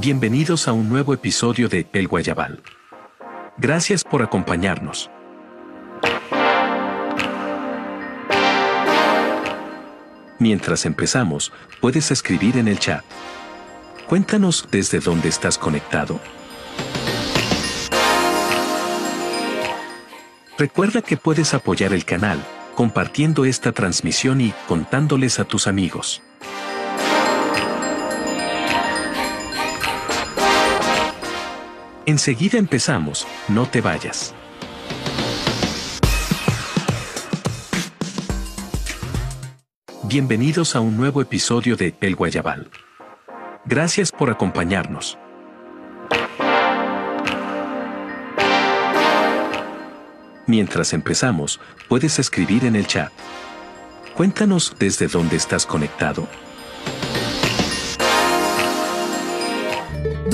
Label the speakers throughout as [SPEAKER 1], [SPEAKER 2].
[SPEAKER 1] Bienvenidos a un nuevo episodio de El Guayabal. Gracias por acompañarnos. Mientras empezamos, puedes escribir en el chat. Cuéntanos desde dónde estás conectado. Recuerda que puedes apoyar el canal, compartiendo esta transmisión y contándoles a tus amigos. Enseguida empezamos, no te vayas. Bienvenidos a un nuevo episodio de El Guayabal. Gracias por acompañarnos. Mientras empezamos, puedes escribir en el chat. Cuéntanos desde dónde estás conectado.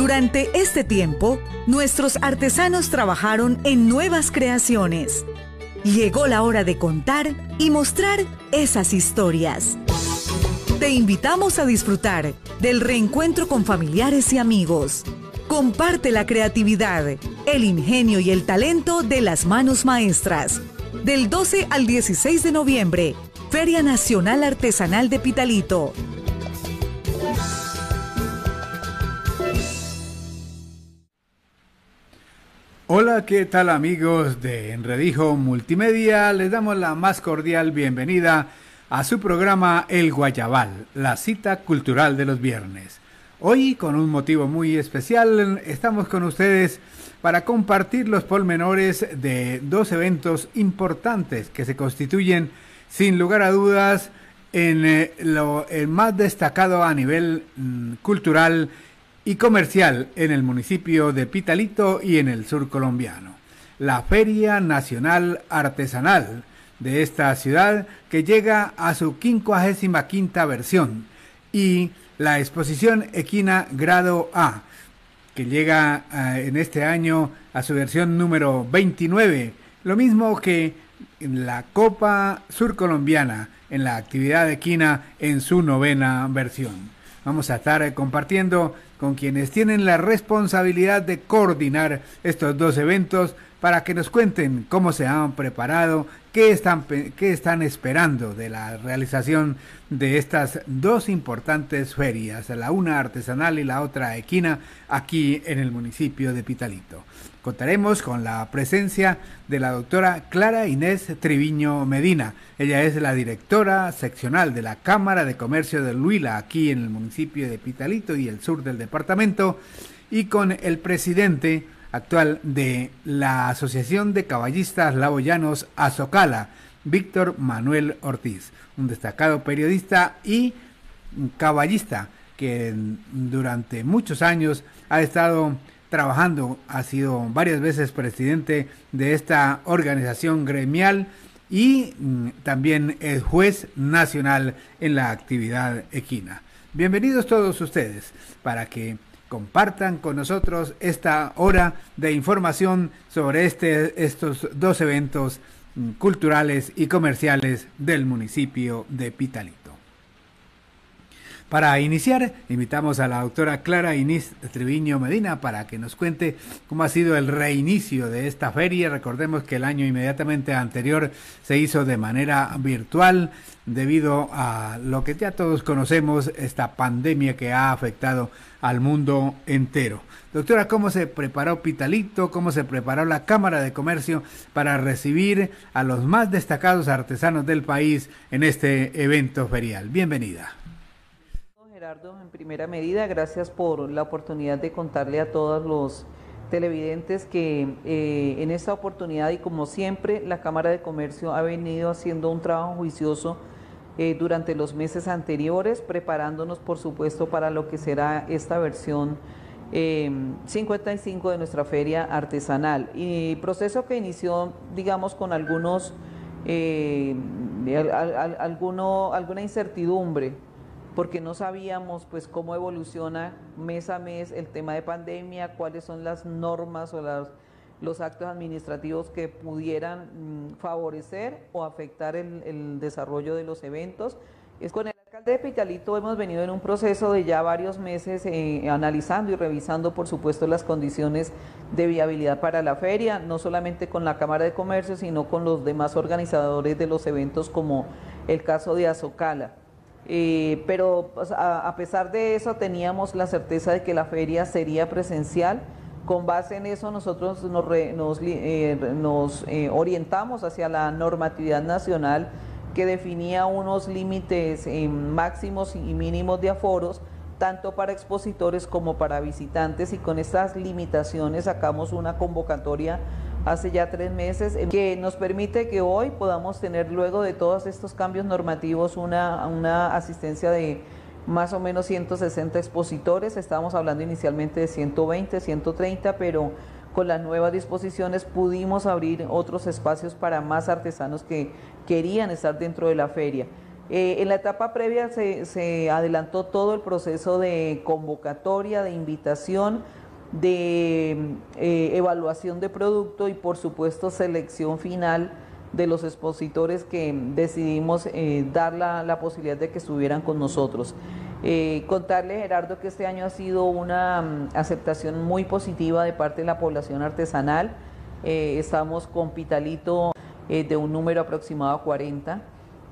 [SPEAKER 2] Durante este tiempo, nuestros artesanos trabajaron en nuevas creaciones. Llegó la hora de contar y mostrar esas historias. Te invitamos a disfrutar del reencuentro con familiares y amigos. Comparte la creatividad, el ingenio y el talento de las manos maestras. Del 12 al 16 de noviembre, Feria Nacional Artesanal de Pitalito.
[SPEAKER 3] Hola, ¿qué tal amigos de Enredijo Multimedia? Les damos la más cordial bienvenida a su programa El Guayabal, la cita cultural de los viernes. Hoy, con un motivo muy especial, estamos con ustedes para compartir los pormenores de dos eventos importantes que se constituyen, sin lugar a dudas, en eh, lo más destacado a nivel mm, cultural y comercial en el municipio de Pitalito y en el sur colombiano. La Feria Nacional Artesanal de esta ciudad que llega a su 55 versión y la exposición Equina Grado A que llega eh, en este año a su versión número 29, lo mismo que la Copa Surcolombiana en la actividad Equina en su novena versión. Vamos a estar compartiendo con quienes tienen la responsabilidad de coordinar estos dos eventos para que nos cuenten cómo se han preparado, qué están, qué están esperando de la realización de estas dos importantes ferias, la una artesanal y la otra equina, aquí en el municipio de Pitalito. Contaremos con la presencia de la doctora Clara Inés Triviño Medina. Ella es la directora seccional de la Cámara de Comercio de Luila, aquí en el municipio de Pitalito y el sur del departamento, y con el presidente actual de la Asociación de Caballistas Laboyanos Azocala, Víctor Manuel Ortiz, un destacado periodista y caballista que durante muchos años ha estado trabajando, ha sido varias veces presidente de esta organización gremial y mm, también es juez nacional en la actividad equina. Bienvenidos todos ustedes para que compartan con nosotros esta hora de información sobre este, estos dos eventos mm, culturales y comerciales del municipio de Pitalito. Para iniciar, invitamos a la doctora Clara Inés Triviño Medina para que nos cuente cómo ha sido el reinicio de esta feria. Recordemos que el año inmediatamente anterior se hizo de manera virtual debido a lo que ya todos conocemos, esta pandemia que ha afectado al mundo entero. Doctora, ¿cómo se preparó Pitalito? ¿Cómo se preparó la Cámara de Comercio para recibir a los más destacados artesanos del país en este evento ferial? Bienvenida.
[SPEAKER 4] Gerardo, en primera medida, gracias por la oportunidad de contarle a todos los televidentes que eh, en esta oportunidad y como siempre la Cámara de Comercio ha venido haciendo un trabajo juicioso eh, durante los meses anteriores, preparándonos por supuesto para lo que será esta versión 55 eh, de nuestra feria artesanal. Y proceso que inició, digamos, con algunos, alguno, alguna incertidumbre porque no sabíamos pues cómo evoluciona mes a mes el tema de pandemia, cuáles son las normas o los actos administrativos que pudieran mm, favorecer o afectar el, desarrollo de los eventos. Es con el alcalde de Pitalito hemos venido en un proceso de ya varios meses eh, analizando y revisando, por supuesto, las condiciones de viabilidad para la feria, no solamente con la Cámara de Comercio, sino con los demás organizadores de los eventos, como el caso de Azocala. Eh, pero a, pesar de eso teníamos la certeza de que la feria sería presencial. Con base en eso nosotros nos, nos orientamos hacia la normatividad nacional que definía unos límites máximos y mínimos de aforos, tanto para expositores como para visitantes, y con estas limitaciones sacamos una convocatoria hace ya tres meses que nos permite que hoy podamos tener luego de todos estos cambios normativos una, una asistencia de más o menos 160 expositores, estábamos hablando inicialmente de 120, 130, pero con las nuevas disposiciones pudimos abrir otros espacios para más artesanos que querían estar dentro de la feria. Eh, en la etapa previa se, adelantó todo el proceso de convocatoria, de invitación, de eh, evaluación de producto y por supuesto selección final de los expositores que decidimos eh, dar la, la posibilidad de que estuvieran con nosotros. Eh, contarle, Gerardo, que este año ha sido una mm, aceptación muy positiva de parte de la población artesanal. Estamos con Pitalito de un número aproximado a 40.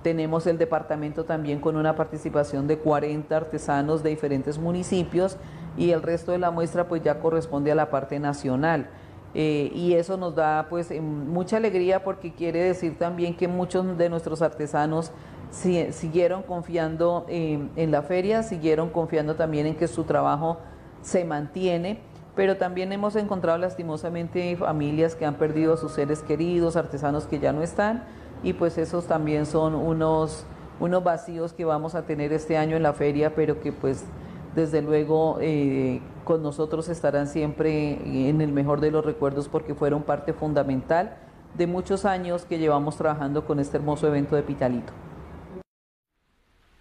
[SPEAKER 4] Tenemos el departamento también con una participación de 40 artesanos de diferentes municipios y el resto de la muestra pues ya corresponde a la parte nacional. y eso nos da pues mucha alegría porque quiere decir también que muchos de nuestros artesanos siguieron confiando en la feria, siguieron confiando también en que su trabajo se mantiene, pero también hemos encontrado lastimosamente familias que han perdido a sus seres queridos, artesanos que ya no están, y pues esos también son unos, unos vacíos que vamos a tener este año en la feria, pero que pues desde luego eh, con nosotros estarán siempre en el mejor de los recuerdos porque fueron parte fundamental de muchos años que llevamos trabajando con este hermoso evento de Pitalito.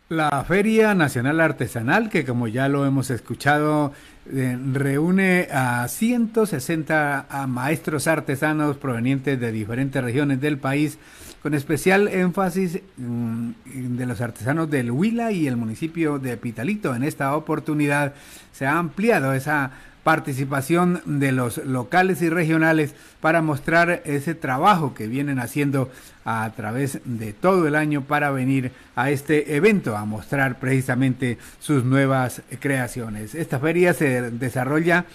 [SPEAKER 3] La Feria Nacional Artesanal, que como ya lo hemos escuchado, eh, reúne a 160 maestros artesanos provenientes de diferentes regiones del país, con especial énfasis mm, de los artesanos del Huila y el municipio de Pitalito. En esta oportunidad se ha ampliado esa participación de los locales y regionales para mostrar ese trabajo que vienen haciendo a través de todo el año para venir a este evento a mostrar precisamente sus nuevas creaciones. Esta feria se desarrolla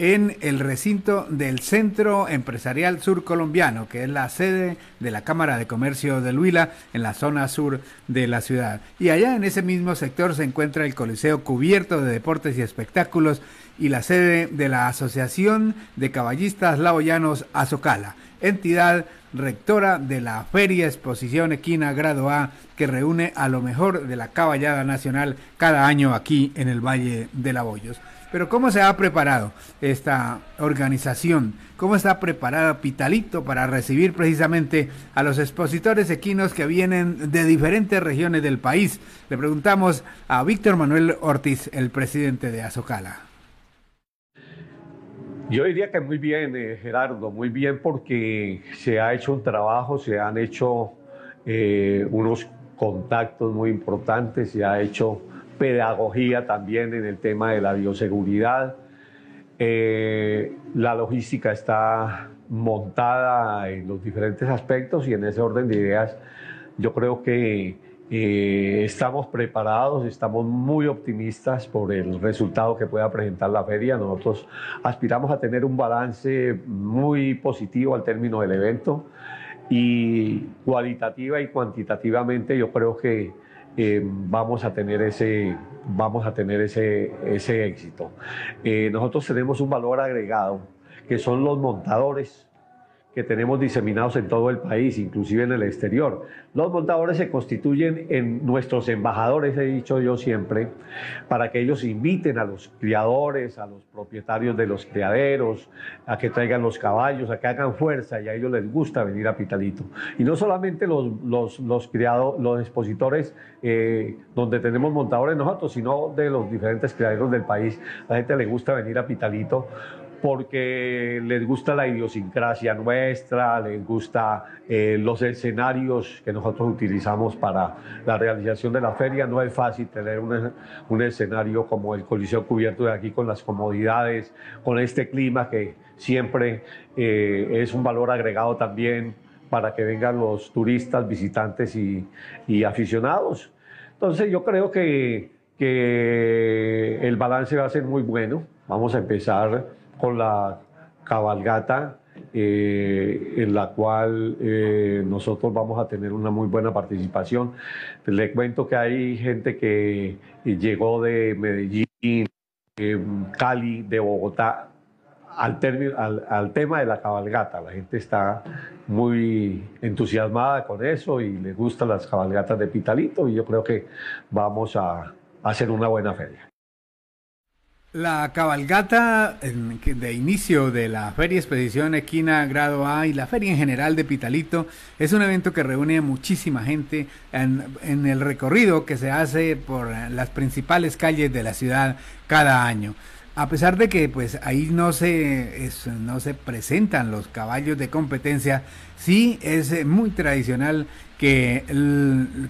[SPEAKER 3] en el recinto del Centro Empresarial Sur Colombiano, que es la sede de la Cámara de Comercio de Huila en la zona sur de la ciudad. Y allá en ese mismo sector se encuentra el Coliseo Cubierto de Deportes y Espectáculos y la sede de la Asociación de Caballistas Laoyanos Azocala, entidad rectora de la Feria Exposición Equina Grado A, que reúne a lo mejor de la caballada nacional cada año aquí en el Valle de la Boyos. Pero ¿cómo se ha preparado esta organización? ¿Cómo está preparada Pitalito para recibir precisamente a los expositores equinos que vienen de diferentes regiones del país? Le preguntamos a Víctor Manuel Ortiz, el presidente de Azocala.
[SPEAKER 5] Yo diría que muy bien, eh, Gerardo, muy bien porque se ha hecho un trabajo, se han hecho eh, unos contactos muy importantes, se ha hecho pedagogía también en el tema de la bioseguridad. Eh, la logística está montada en los diferentes aspectos y en ese orden de ideas yo creo que eh, estamos preparados, estamos muy optimistas por el resultado que pueda presentar la feria. Nosotros aspiramos a tener un balance muy positivo al término del evento y cualitativa y cuantitativamente yo creo que eh, vamos a tener ese, vamos a tener ese, ese éxito. Eh, nosotros tenemos un valor agregado, que son los montadores que tenemos diseminados en todo el país, inclusive en el exterior. Los montadores se constituyen en nuestros embajadores, he dicho yo siempre, para que ellos inviten a los criadores, a los propietarios de los criaderos, a que traigan los caballos, a que hagan fuerza y a ellos les gusta venir a Pitalito. Y no solamente los, los, los, criados, los expositores eh, donde tenemos montadores nosotros, sino de los diferentes criaderos del país. A la gente le gusta venir a Pitalito porque les gusta la idiosincrasia nuestra, les gusta eh, los escenarios que nosotros utilizamos para la realización de la feria. No es fácil tener un, escenario como el Coliseo Cubierto de aquí con las comodidades, con este clima que siempre eh, es un valor agregado también para que vengan los turistas, visitantes y, y aficionados. Entonces yo creo que, que el balance va a ser muy bueno. Vamos a empezar con la cabalgata eh, en la cual eh, nosotros vamos a tener una muy buena participación. Le cuento que hay gente que llegó de Medellín, eh, Cali, de Bogotá, al, al, al, tema de la cabalgata. La gente está muy entusiasmada con eso y le gustan las cabalgatas de Pitalito y yo creo que vamos a hacer una buena feria.
[SPEAKER 3] La cabalgata de inicio de la Feria Expedición Equina Grado A y la feria en general de Pitalito es un evento que reúne a muchísima gente en, el recorrido que se hace por las principales calles de la ciudad cada año. A pesar de que pues ahí no se, no se presentan los caballos de competencia, sí es muy tradicional que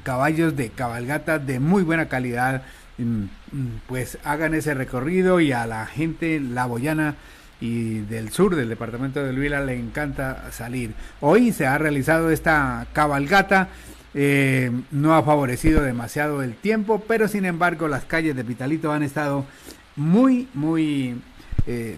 [SPEAKER 3] caballos de cabalgata de muy buena calidad pues hagan ese recorrido y a la gente la boyana y del sur del departamento de Huila le encanta salir. Hoy se ha realizado esta cabalgata, eh, no ha favorecido demasiado el tiempo, pero sin embargo las calles de Pitalito han estado muy, muy eh,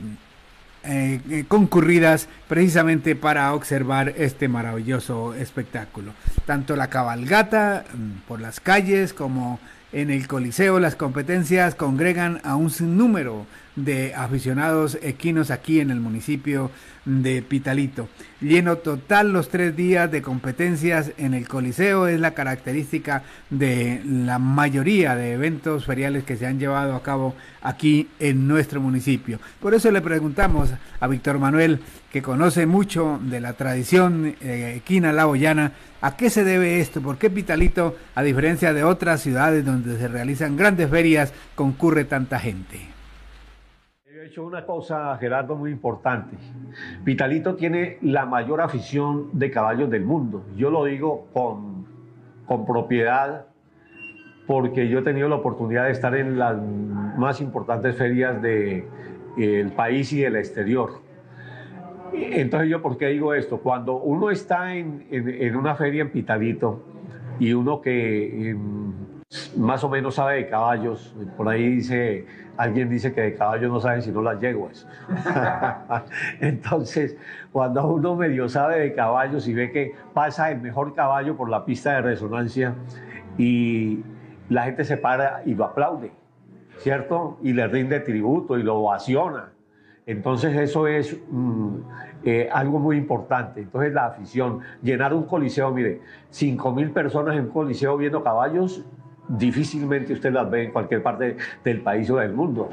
[SPEAKER 3] eh, concurridas precisamente para observar este maravilloso espectáculo. Tanto la cabalgata mm, por las calles como en el Coliseo las competencias congregan a un sinnúmero de aficionados equinos aquí en el municipio de Pitalito. Lleno total los tres días de competencias en el Coliseo es la característica de la mayoría de eventos feriales que se han llevado a cabo aquí en nuestro municipio. Por eso le preguntamos a Víctor Manuel, que conoce mucho de la tradición eh, equina laboyana, ¿a qué se debe esto? ¿Por qué Pitalito, a diferencia de otras ciudades donde se realizan grandes ferias, concurre tanta gente?
[SPEAKER 5] He hecho una cosa, Gerardo, muy importante. Vitalito tiene la mayor afición de caballos del mundo. Yo lo digo con, con propiedad porque yo he tenido la oportunidad de estar en las más importantes ferias del de, país y del exterior. Entonces yo, ¿por qué digo esto? Cuando uno está en, en, una feria en Pitalito y uno que más o menos sabe de caballos, por ahí dice alguien dice que de caballos no saben sino las yeguas. Entonces, cuando uno medio sabe de caballos y ve que pasa el mejor caballo por la pista de resonancia y la gente se para y lo aplaude, ¿cierto? Y le rinde tributo y lo ovaciona. Entonces eso es mm, eh, algo muy importante. Entonces la afición, llenar un coliseo, mire, 5 mil personas en un coliseo viendo caballos difícilmente usted las ve en cualquier parte del país o del mundo.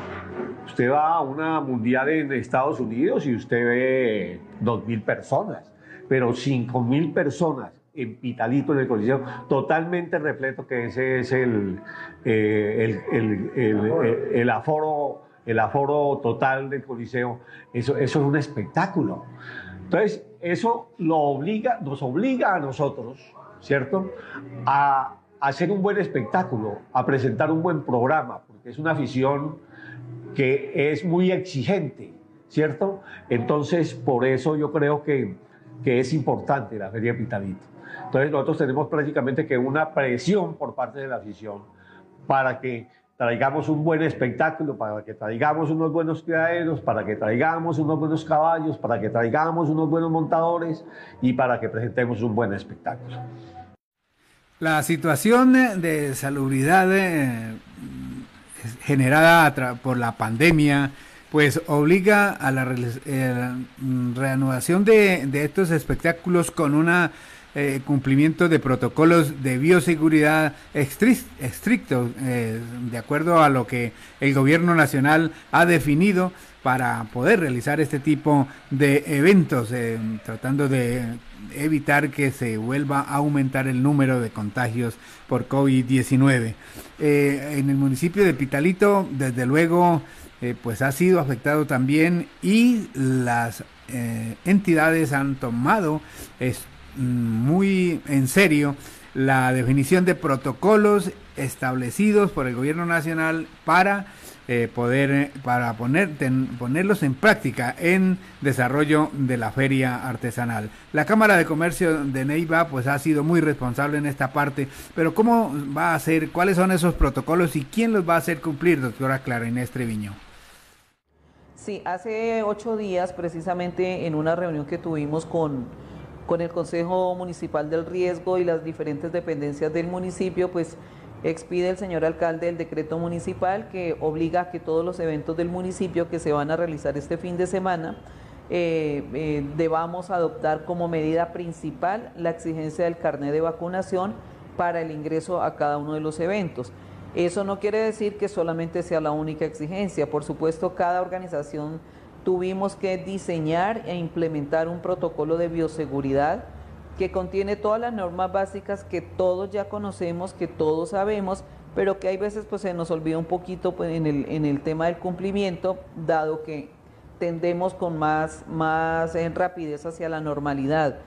[SPEAKER 5] Usted va a una mundial en Estados Unidos y usted ve 2.000 personas, pero 5.000 personas en Pitalito, en el Coliseo, totalmente repleto, que ese es el, eh, el, el, aforo, el aforo total del Coliseo. Eso, eso es un espectáculo. Entonces, eso lo obliga, nos obliga a nosotros, ¿cierto?, a hacer un buen espectáculo, a presentar un buen programa, porque es una afición que es muy exigente, ¿cierto? Entonces, por eso yo creo que, que es importante la Feria Pitalito. Entonces, nosotros tenemos prácticamente que una presión por parte de la afición para que traigamos un buen espectáculo, para que traigamos unos buenos criaderos, para que traigamos unos buenos caballos, para que traigamos unos buenos montadores y para que presentemos un buen espectáculo.
[SPEAKER 3] La situación de salubridad eh, generada por la pandemia, pues obliga a la eh, reanudación de, estos espectáculos con un eh, cumplimiento de protocolos de bioseguridad estrictos, de acuerdo a lo que el gobierno nacional ha definido para poder realizar este tipo de eventos, tratando de evitar que se vuelva a aumentar el número de contagios por COVID-19. Eh, en el municipio de Pitalito, desde luego, eh, pues ha sido afectado también y las eh, entidades han tomado es, mm, muy en serio la definición de protocolos establecidos por el gobierno nacional para eh, poder para poner, ponerlos en práctica en desarrollo de la feria artesanal. La Cámara de Comercio de Neiva pues ha sido muy responsable en esta parte, pero ¿cómo va a ser? ¿Cuáles son esos protocolos y quién los va a hacer cumplir, doctora Clara Inés Treviño?
[SPEAKER 4] Sí, hace ocho días precisamente en una reunión que tuvimos con, con el Consejo Municipal del Riesgo y las diferentes dependencias del municipio, pues expide el señor alcalde el decreto municipal que obliga a que todos los eventos del municipio que se van a realizar este fin de semana eh, eh, debamos adoptar como medida principal la exigencia del carnet de vacunación para el ingreso a cada uno de los eventos. Eso no quiere decir que solamente sea la única exigencia. Por supuesto, cada organización tuvimos que diseñar e implementar un protocolo de bioseguridad que contiene todas las normas básicas que todos ya conocemos, que todos sabemos, pero que hay veces pues se nos olvida un poquito pues, en, el, en el tema del cumplimiento, dado que tendemos con más, más en rapidez hacia la normalidad.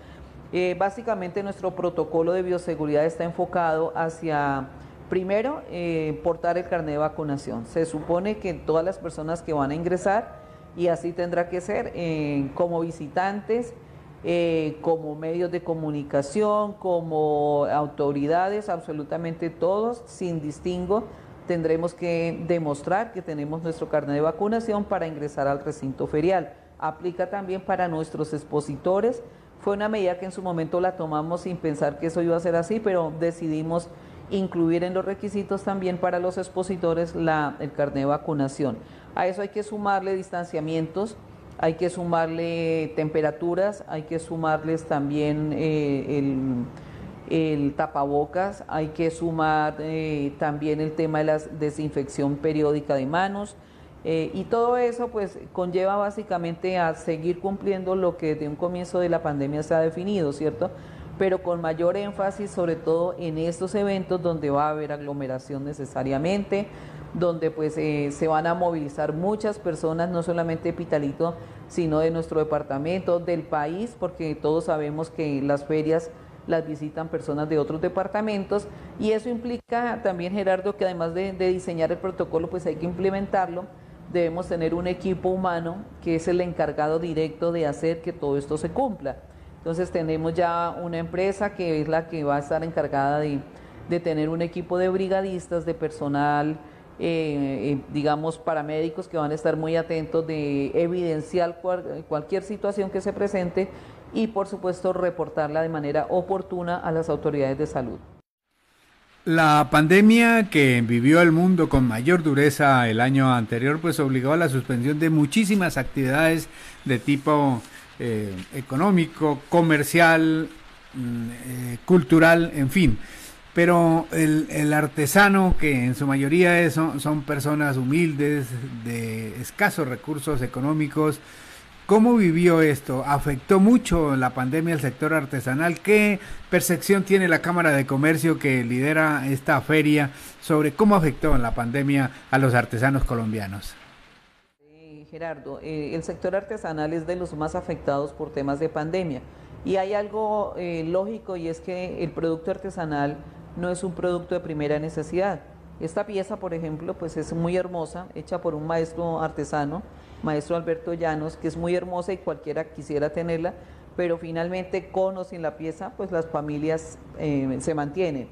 [SPEAKER 4] Eh, básicamente nuestro protocolo de bioseguridad está enfocado hacia, primero, eh, portar el carnet de vacunación. Se supone que todas las personas que van a ingresar, y así tendrá que ser, eh, como visitantes, eh, como medios de comunicación, como autoridades, absolutamente todos, sin distingo, tendremos que demostrar que tenemos nuestro carnet de vacunación para ingresar al recinto ferial. Aplica también para nuestros expositores. Fue una medida que en su momento la tomamos sin pensar que eso iba a ser así, pero decidimos incluir en los requisitos también para los expositores el carnet de vacunación. A eso hay que sumarle distanciamientos hay que sumarle temperaturas, hay que sumarles también eh, el, tapabocas, hay que sumar eh, también el tema de la desinfección periódica de manos. Eh, y todo eso pues conlleva básicamente a seguir cumpliendo lo que desde un comienzo de la pandemia se ha definido, ¿cierto? Pero con mayor énfasis sobre todo en estos eventos donde va a haber aglomeración necesariamente, donde pues eh, se van a movilizar muchas personas, no solamente de Pitalito, sino de nuestro departamento, del país, porque todos sabemos que las ferias las visitan personas de otros departamentos y eso implica también, Gerardo, que además de, diseñar el protocolo, pues hay que implementarlo. Debemos tener un equipo humano que es el encargado directo de hacer que todo esto se cumpla. Entonces tenemos ya una empresa que es la que va a estar encargada de, de tener un equipo de brigadistas, de personal, eh, eh, digamos, paramédicos que van a estar muy atentos de evidenciar cualquier situación que se presente y, por supuesto, reportarla de manera oportuna a las autoridades de salud.
[SPEAKER 3] La pandemia que vivió el mundo con mayor dureza el año anterior, pues obligó a la suspensión de muchísimas actividades de tipo eh, económico, comercial, mm, cultural, en fin. Pero el, artesano, que en su mayoría son, son personas humildes, de escasos recursos económicos, ¿Cómo vivió esto? ¿Afectó mucho la pandemia al sector artesanal? ¿Qué percepción tiene la Cámara de Comercio que lidera esta feria sobre cómo afectó la pandemia a los artesanos colombianos?
[SPEAKER 4] Gerardo, eh, el sector artesanal es de los más afectados por temas de pandemia. Y hay algo eh, lógico y es que el producto artesanal no es un producto de primera necesidad. Esta pieza, por ejemplo, pues es muy hermosa, hecha por un maestro artesano, maestro Alberto Llanos, que es muy hermosa y cualquiera quisiera tenerla, pero finalmente con o sin la pieza, pues las familias eh, se mantienen.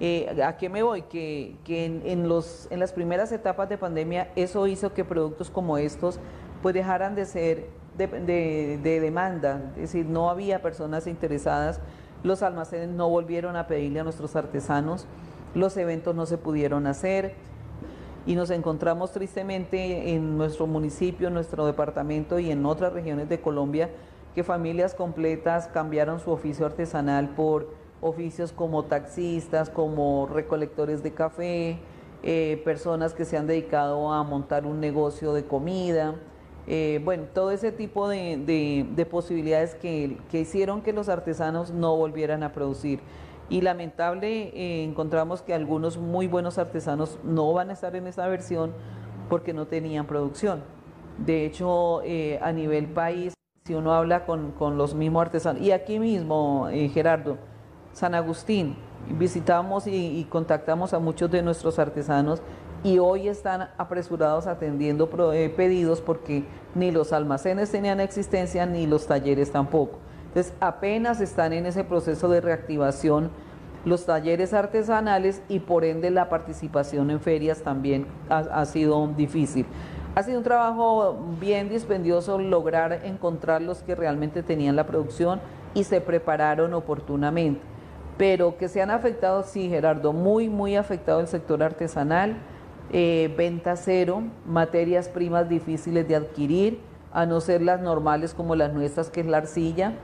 [SPEAKER 4] Eh, ¿A qué me voy? Que, en, los, en las primeras etapas de pandemia eso hizo que productos como estos pues dejaran de ser de, de demanda, es decir, no había personas interesadas los almacenes no volvieron a pedirle a nuestros artesanos, los eventos no se pudieron hacer y nos encontramos tristemente en nuestro municipio, en nuestro departamento y en otras regiones de Colombia que familias completas cambiaron su oficio artesanal por oficios como taxistas, como recolectores de café, eh, personas que se han dedicado a montar un negocio de comida. Eh, bueno, todo ese tipo de, posibilidades que, hicieron que los artesanos no volvieran a producir. Y lamentable eh, encontramos que algunos muy buenos artesanos no van a estar en esta versión porque no tenían producción. De hecho, eh, a nivel país, si uno habla con, los mismos artesanos, y aquí mismo, Gerardo, San Agustín, visitamos y, contactamos a muchos de nuestros artesanos y hoy están apresurados atendiendo eh, pedidos porque ni los almacenes tenían existencia ni los talleres tampoco. Entonces apenas están en ese proceso de reactivación los talleres artesanales y por ende la participación en ferias también ha, sido difícil. Ha sido un trabajo bien dispendioso lograr encontrar los que realmente tenían la producción y se prepararon oportunamente. Pero que se han afectado, sí, Gerardo, muy, muy afectado el sector artesanal, eh, venta cero, materias primas difíciles de adquirir, a no ser las normales como las nuestras, que es la arcilla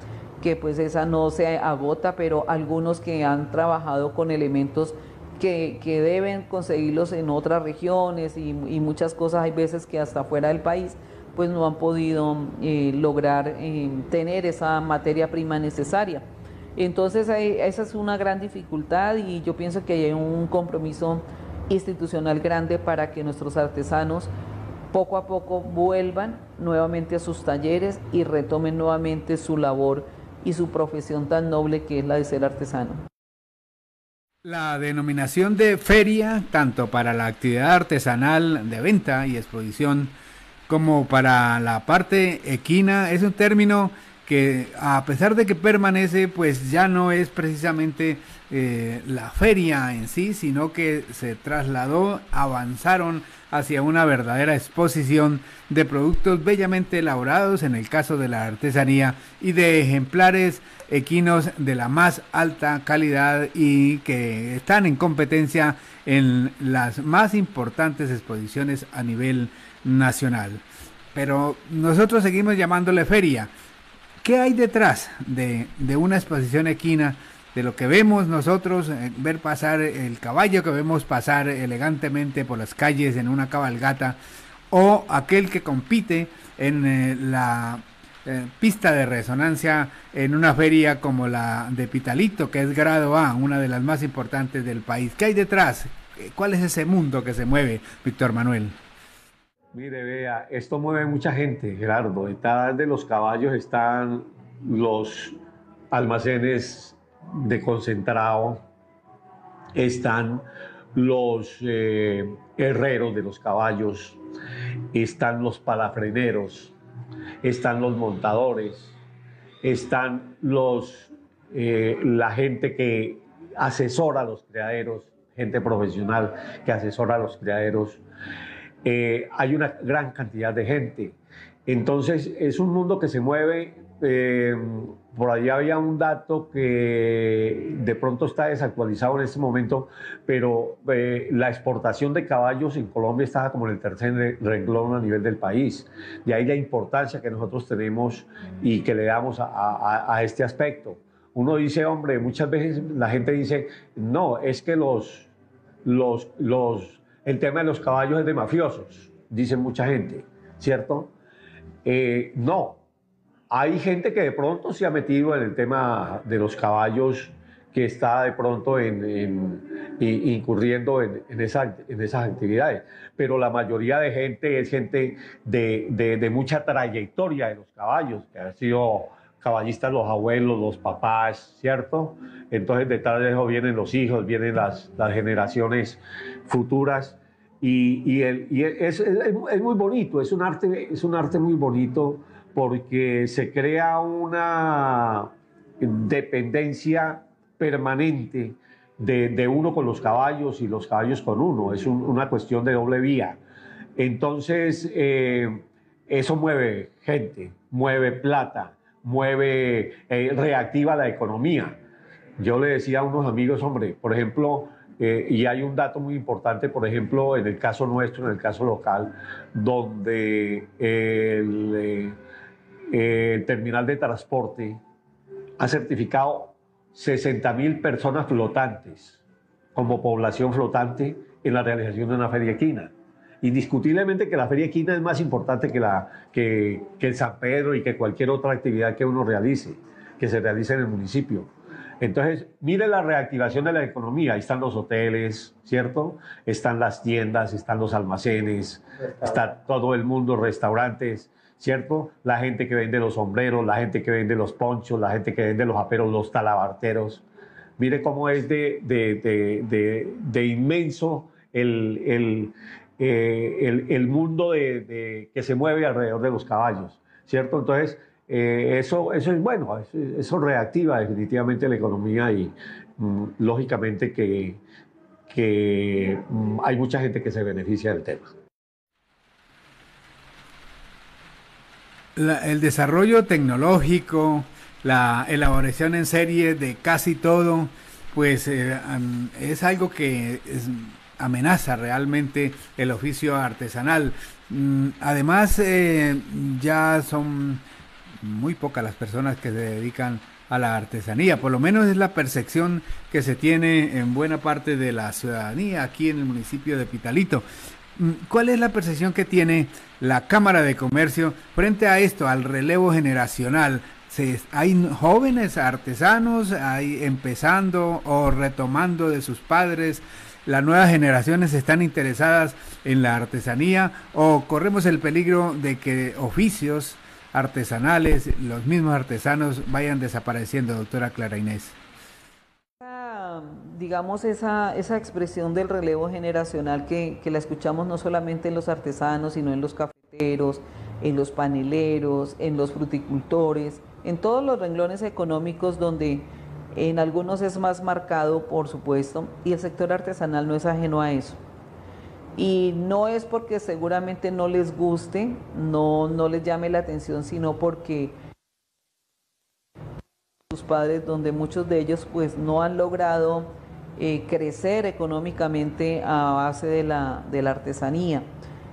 [SPEAKER 4] que pues esa no se agota, pero algunos que han trabajado con elementos que, deben conseguirlos en otras regiones y, muchas cosas, hay veces que hasta fuera del país, pues no han podido eh, lograr eh, tener esa materia prima necesaria. Entonces esa es una gran dificultad y yo pienso que hay un compromiso institucional grande para que nuestros artesanos poco a poco vuelvan nuevamente a sus talleres y retomen nuevamente su labor y su profesión tan noble que es la de ser artesano.
[SPEAKER 3] La denominación de feria, tanto para la actividad artesanal de venta y exposición, como para la parte equina, es un término que a pesar de que permanece, pues ya no es precisamente eh, la feria en sí, sino que se trasladó, avanzaron hacia una verdadera exposición de productos bellamente elaborados en el caso de la artesanía y de ejemplares equinos de la más alta calidad y que están en competencia en las más importantes exposiciones a nivel nacional. Pero nosotros seguimos llamándole feria. ¿Qué hay detrás de, de una exposición equina? de lo que vemos nosotros, eh, ver pasar el caballo que vemos pasar elegantemente por las calles en una cabalgata, o aquel que compite en eh, la eh, pista de resonancia en una feria como la de Pitalito, que es grado A, una de las más importantes del país. ¿Qué hay detrás? ¿Cuál es ese mundo que se mueve, Víctor Manuel?
[SPEAKER 5] Mire, vea, esto mueve mucha gente, Gerardo. Detrás de los caballos están los almacenes de concentrado están los eh, herreros de los caballos, están los palafreneros, están los montadores, están los, eh, la gente que asesora a los criaderos, gente profesional que asesora a los criaderos. Eh, hay una gran cantidad de gente. Entonces es un mundo que se mueve por allí había un dato que de pronto está desactualizado en este momento, pero eh, la exportación de caballos en Colombia estaba como en el tercer renglón a nivel del país. De ahí la importancia que nosotros tenemos y que le damos a, este aspecto. Uno dice, hombre, muchas veces la gente dice, no, es que los, los, los, el tema de los caballos es de mafiosos, dice mucha gente, ¿cierto? Eh, no, hay gente que de pronto se ha metido en el tema de los caballos, que está de pronto en, incurriendo en, esa, en, esas actividades. Pero la mayoría de gente es gente de, mucha trayectoria de los caballos, que han sido caballistas los abuelos, los papás, ¿cierto? Entonces detrás de eso vienen los hijos, vienen las generaciones futuras. Y, es, muy bonito, es un arte, es un arte muy bonito porque se crea una dependencia permanente de, uno con los caballos y los caballos con uno. Es una cuestión de doble vía. Entonces, eh, eso mueve gente, mueve plata, mueve, eh, reactiva la economía. Yo le decía a unos amigos, hombre, por ejemplo, eh, y hay un dato muy importante, por ejemplo, en el caso nuestro, en el caso local, donde el el terminal de transporte ha certificado 60 mil personas flotantes como población flotante en la realización de una feria equina. Indiscutiblemente que la feria equina es más importante que, la, que el San Pedro y que cualquier otra actividad que uno realice, que se realice en el municipio. Entonces, mire la reactivación de la economía. Ahí están los hoteles, ¿cierto? Están las tiendas, están los almacenes, está todo el mundo, restaurantes, ¿cierto? La gente que vende los sombreros, la gente que vende los ponchos, la gente que vende los aperos, los talabarteros. Mire cómo es de, de, inmenso el, el, eh, el, mundo que se mueve alrededor de los caballos, ¿cierto? Entonces, eh, eso, eso es bueno, eso, reactiva definitivamente la economía y mm, lógicamente que, que mm, hay mucha gente que se beneficia del tema.
[SPEAKER 3] el desarrollo tecnológico, la elaboración en serie de casi todo, pues eh, es algo que amenaza realmente el oficio artesanal. Mm, además, eh, ya son muy pocas las personas que se dedican a la artesanía, por lo menos es la percepción que se tiene en buena parte de la ciudadanía aquí en el municipio de Pitalito. Mm, ¿Cuál es la percepción que tiene la Cámara de Comercio frente a esto, al relevo generacional? ¿Hay jóvenes artesanos hay empezando o retomando de sus padres? ¿Las nuevas generaciones están interesadas en la artesanía o corremos el peligro de que oficios artesanales, los mismos artesanos vayan desapareciendo, doctora Clara Inés?
[SPEAKER 4] digamos, esa, esa expresión del relevo generacional que, que, la escuchamos no solamente en los artesanos, sino en los cafeteros, en los paneleros, en los fruticultores, en todos los renglones económicos donde en algunos es más marcado, por supuesto, y el sector artesanal no es ajeno a eso. Y no es porque seguramente no les guste, no, no les llame la atención, sino porque sus padres, donde muchos de ellos pues no han logrado eh, crecer económicamente a base de la, de la artesanía.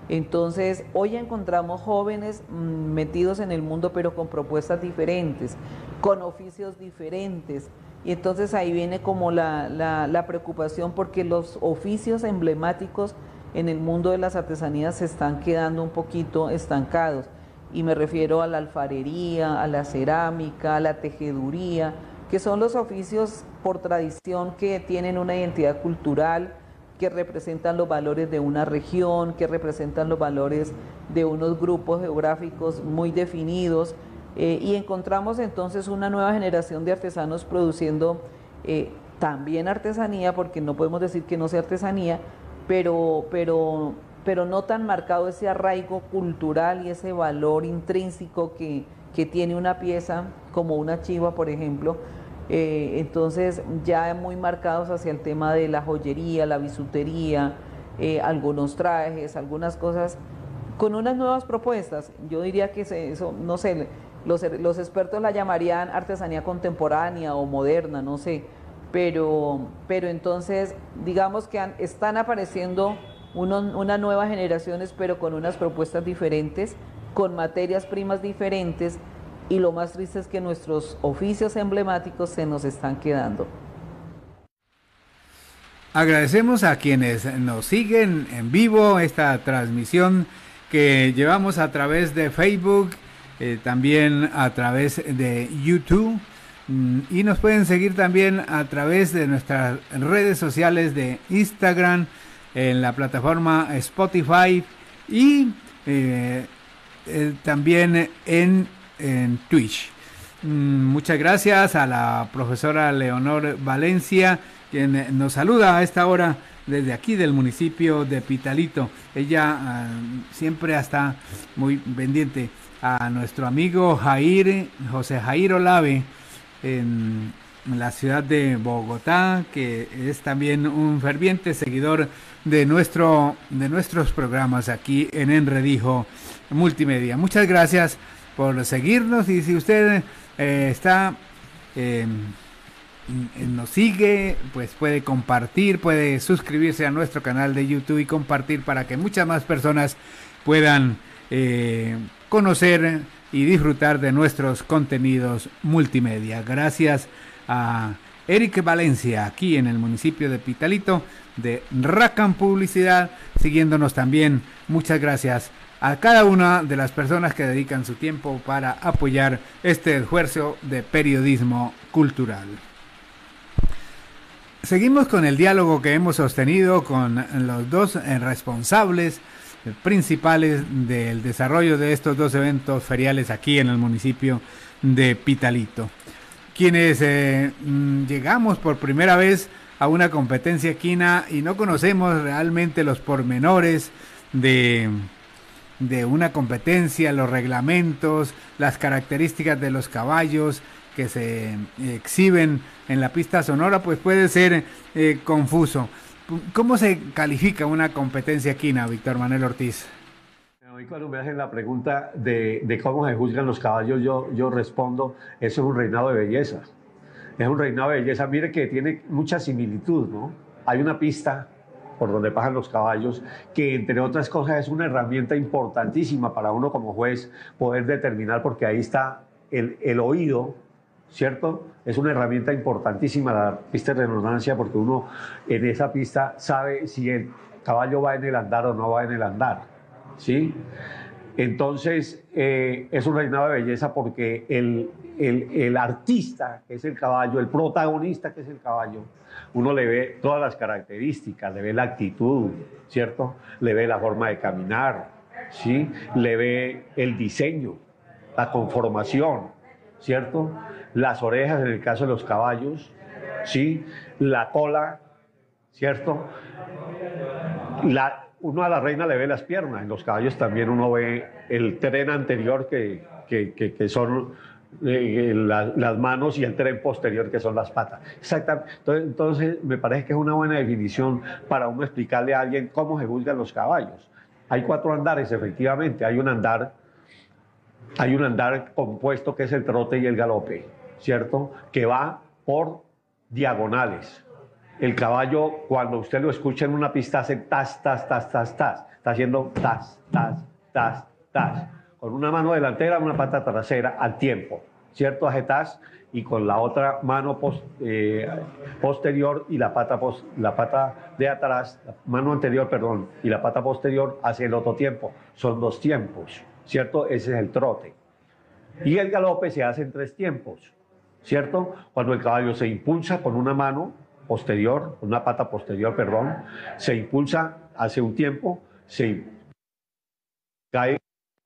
[SPEAKER 4] Entonces, hoy encontramos jóvenes mm, metidos en el mundo, pero con propuestas diferentes, con oficios diferentes. Y entonces ahí viene como la, la preocupación porque los oficios emblemáticos en el mundo de las artesanías se están quedando un poquito estancados. Y me refiero a la alfarería, a la cerámica, a la tejeduría, que son los oficios por tradición que tienen una identidad cultural, que representan los valores de una región, que representan los valores de unos grupos geográficos muy definidos. Eh, y encontramos entonces una nueva generación de artesanos produciendo eh, también artesanía, porque no podemos decir que no sea artesanía, pero, pero, pero no tan marcado ese arraigo cultural y ese valor intrínseco que, tiene una pieza como una chiva, por ejemplo. Eh, entonces ya muy marcados hacia el tema de la joyería, la bisutería, eh, algunos trajes, algunas cosas, con unas nuevas propuestas. Yo diría que eso, no sé, los, los expertos la llamarían artesanía contemporánea o moderna, no sé pero, pero entonces digamos que están apareciendo unas nuevas generaciones, pero con unas propuestas diferentes, con materias primas diferentes, y lo más triste es que nuestros oficios emblemáticos se nos están quedando.
[SPEAKER 3] Agradecemos a quienes nos siguen en vivo esta transmisión que llevamos a través de Facebook, eh, también a través de YouTube y nos pueden seguir también a través de nuestras redes sociales de Instagram, en la plataforma Spotify y eh, eh, también en, Twitch. Mm, muchas gracias a la profesora Leonor Valencia, quien nos saluda a esta hora desde aquí del municipio de Pitalito. Ella ah, siempre está muy pendiente a nuestro amigo Jair, José Jair Olave en la ciudad de Bogotá, que es también un ferviente seguidor de, nuestro, de nuestros programas aquí en Enredijo Multimedia. Muchas gracias por seguirnos y si usted eh, está... Eh, nos sigue, pues puede compartir, puede suscribirse a nuestro canal de YouTube y compartir para que muchas más personas puedan eh, conocer y disfrutar de nuestros contenidos multimedia. Gracias a Eric Valencia, aquí en el municipio de Pitalito, de Racan Publicidad, siguiéndonos también. Muchas gracias a cada una de las personas que dedican su tiempo para apoyar este esfuerzo de periodismo cultural. Seguimos con el diálogo que hemos sostenido con los dos responsables principales del desarrollo de estos dos eventos feriales aquí en el municipio de Pitalito. Quienes eh, mm, llegamos por primera vez a una competencia equina y no conocemos realmente los pormenores de, de una competencia, los reglamentos, las características de los caballos que se exhiben en la pista sonora, pues puede ser eh, confuso. ¿Cómo se califica una competencia equina, Víctor Manuel Ortiz?
[SPEAKER 5] Cuando me hacen la pregunta de, cómo se juzgan los caballos, yo, yo respondo, eso es un reinado de belleza. Es un reinado de belleza, mire que tiene mucha similitud, ¿no? Hay una pista por donde pasan los caballos, que entre otras cosas es una herramienta importantísima para uno como juez poder determinar, porque ahí está el, el oído ¿cierto? Es una herramienta importantísima la pista de redundancia porque uno en esa pista sabe si el caballo va en el andar o no va en el andar, ¿sí? Entonces, eh, es un reinado de belleza porque el, el, artista, que es el caballo, el protagonista, que es el caballo, uno le ve todas las características, le ve la actitud, ¿cierto? Le ve la forma de caminar, ¿sí? Le ve el diseño, la conformación, ¿cierto? las orejas en el caso de los caballos, ¿sí? la cola, ¿cierto? La, uno a la reina le ve las piernas, en los caballos también uno ve el tren anterior que, que, son eh, las manos y el tren posterior que son las patas. Exactamente. Entonces, entonces, me parece que es una buena definición para uno explicarle a alguien cómo se juzgan los caballos. Hay cuatro andares, efectivamente. Hay un andar, hay un andar compuesto que es el trote y el galope. ¿cierto? Que va por diagonales. El caballo, cuando usted lo escucha en una pista, hace tas, tas, tas, tas, tas. Está haciendo tas, tas, tas, tas. Con una mano delantera, una pata trasera al tiempo, ¿cierto? Hace tas y con la otra mano eh, posterior y la pata, la pata de atrás, mano anterior, perdón, y la pata posterior hace el otro tiempo. Son dos tiempos, ¿cierto? Ese es el trote. Y el galope se hace en tres tiempos. ¿cierto? Cuando el caballo se impulsa con una mano posterior, una pata posterior, perdón, se impulsa hace un tiempo, se cae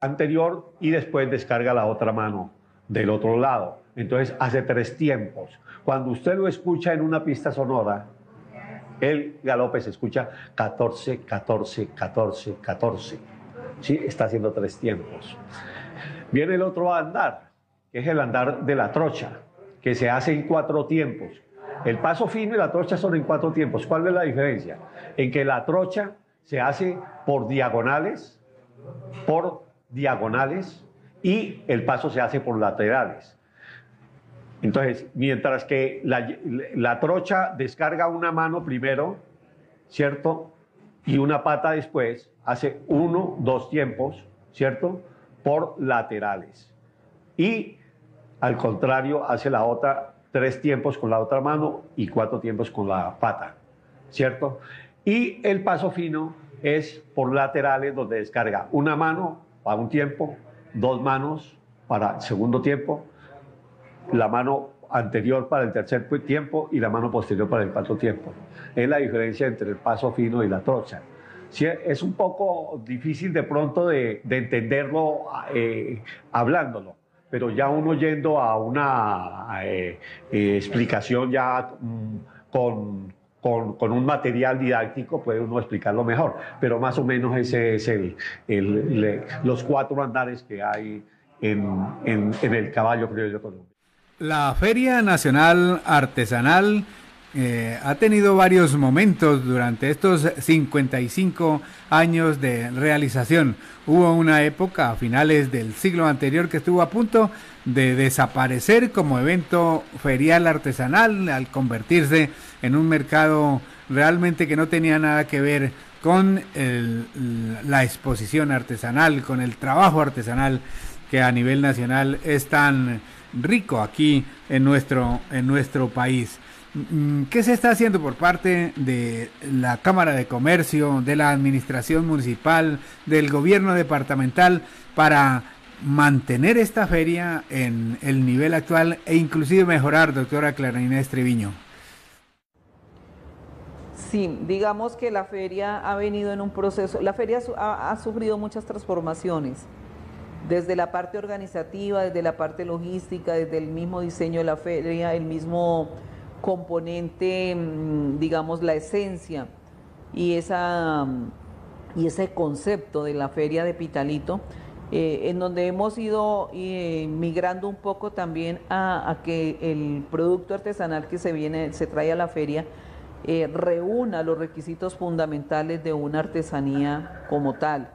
[SPEAKER 5] anterior y después descarga la otra mano del otro lado. Entonces hace tres tiempos. Cuando usted lo escucha en una pista sonora, el galope se escucha 14, 14, 14, 14. ¿Sí? Está haciendo tres tiempos. Viene el otro andar, que es el andar de la trocha que se hace en cuatro tiempos. El paso fino y la trocha son en cuatro tiempos. ¿Cuál es la diferencia? En que la trocha se hace por diagonales, por diagonales, y el paso se hace por laterales. Entonces, mientras que la, la trocha descarga una mano primero, ¿cierto? Y una pata después, hace uno, dos tiempos, ¿cierto? Por laterales. Y al contrario, hace la otra tres tiempos con la otra mano y cuatro tiempos con la pata, ¿cierto? Y el paso fino es por laterales donde descarga una mano para un tiempo, dos manos para segundo tiempo, la mano anterior para el tercer tiempo y la mano posterior para el cuarto tiempo. Es la diferencia entre el paso fino y la trocha. Sí, es un poco difícil de pronto de, entenderlo eh, hablándolo pero ya uno yendo a una eh, eh, explicación ya mm, con, con, un material didáctico puede uno explicarlo mejor, pero más o menos ese es el, los cuatro andares que hay en, en, el caballo criollo colombiano.
[SPEAKER 3] La Feria Nacional Artesanal eh, ha tenido varios momentos durante estos 55 años de realización. Hubo una época a finales del siglo anterior que estuvo a punto de desaparecer como evento ferial artesanal al convertirse en un mercado realmente que no tenía nada que ver con la exposición artesanal, con el trabajo artesanal que a nivel nacional es tan rico aquí en nuestro, en nuestro país. Mm, ¿Qué se está haciendo por parte de la Cámara de Comercio, de la Administración Municipal, del Gobierno Departamental para mantener esta feria en el nivel actual e inclusive mejorar, doctora Clara Inés?
[SPEAKER 4] Sí, digamos que la feria ha venido en un proceso, la feria ha, sufrido muchas transformaciones, desde la parte organizativa, desde la parte logística, desde el mismo diseño de la feria, el mismo componente, mm, digamos, la esencia y, esa, y ese concepto de la feria de Pitalito, eh, en donde hemos ido eh, migrando un poco también a, a que el producto artesanal que se viene, se trae a la feria, eh, reúna los requisitos fundamentales de una artesanía como tal.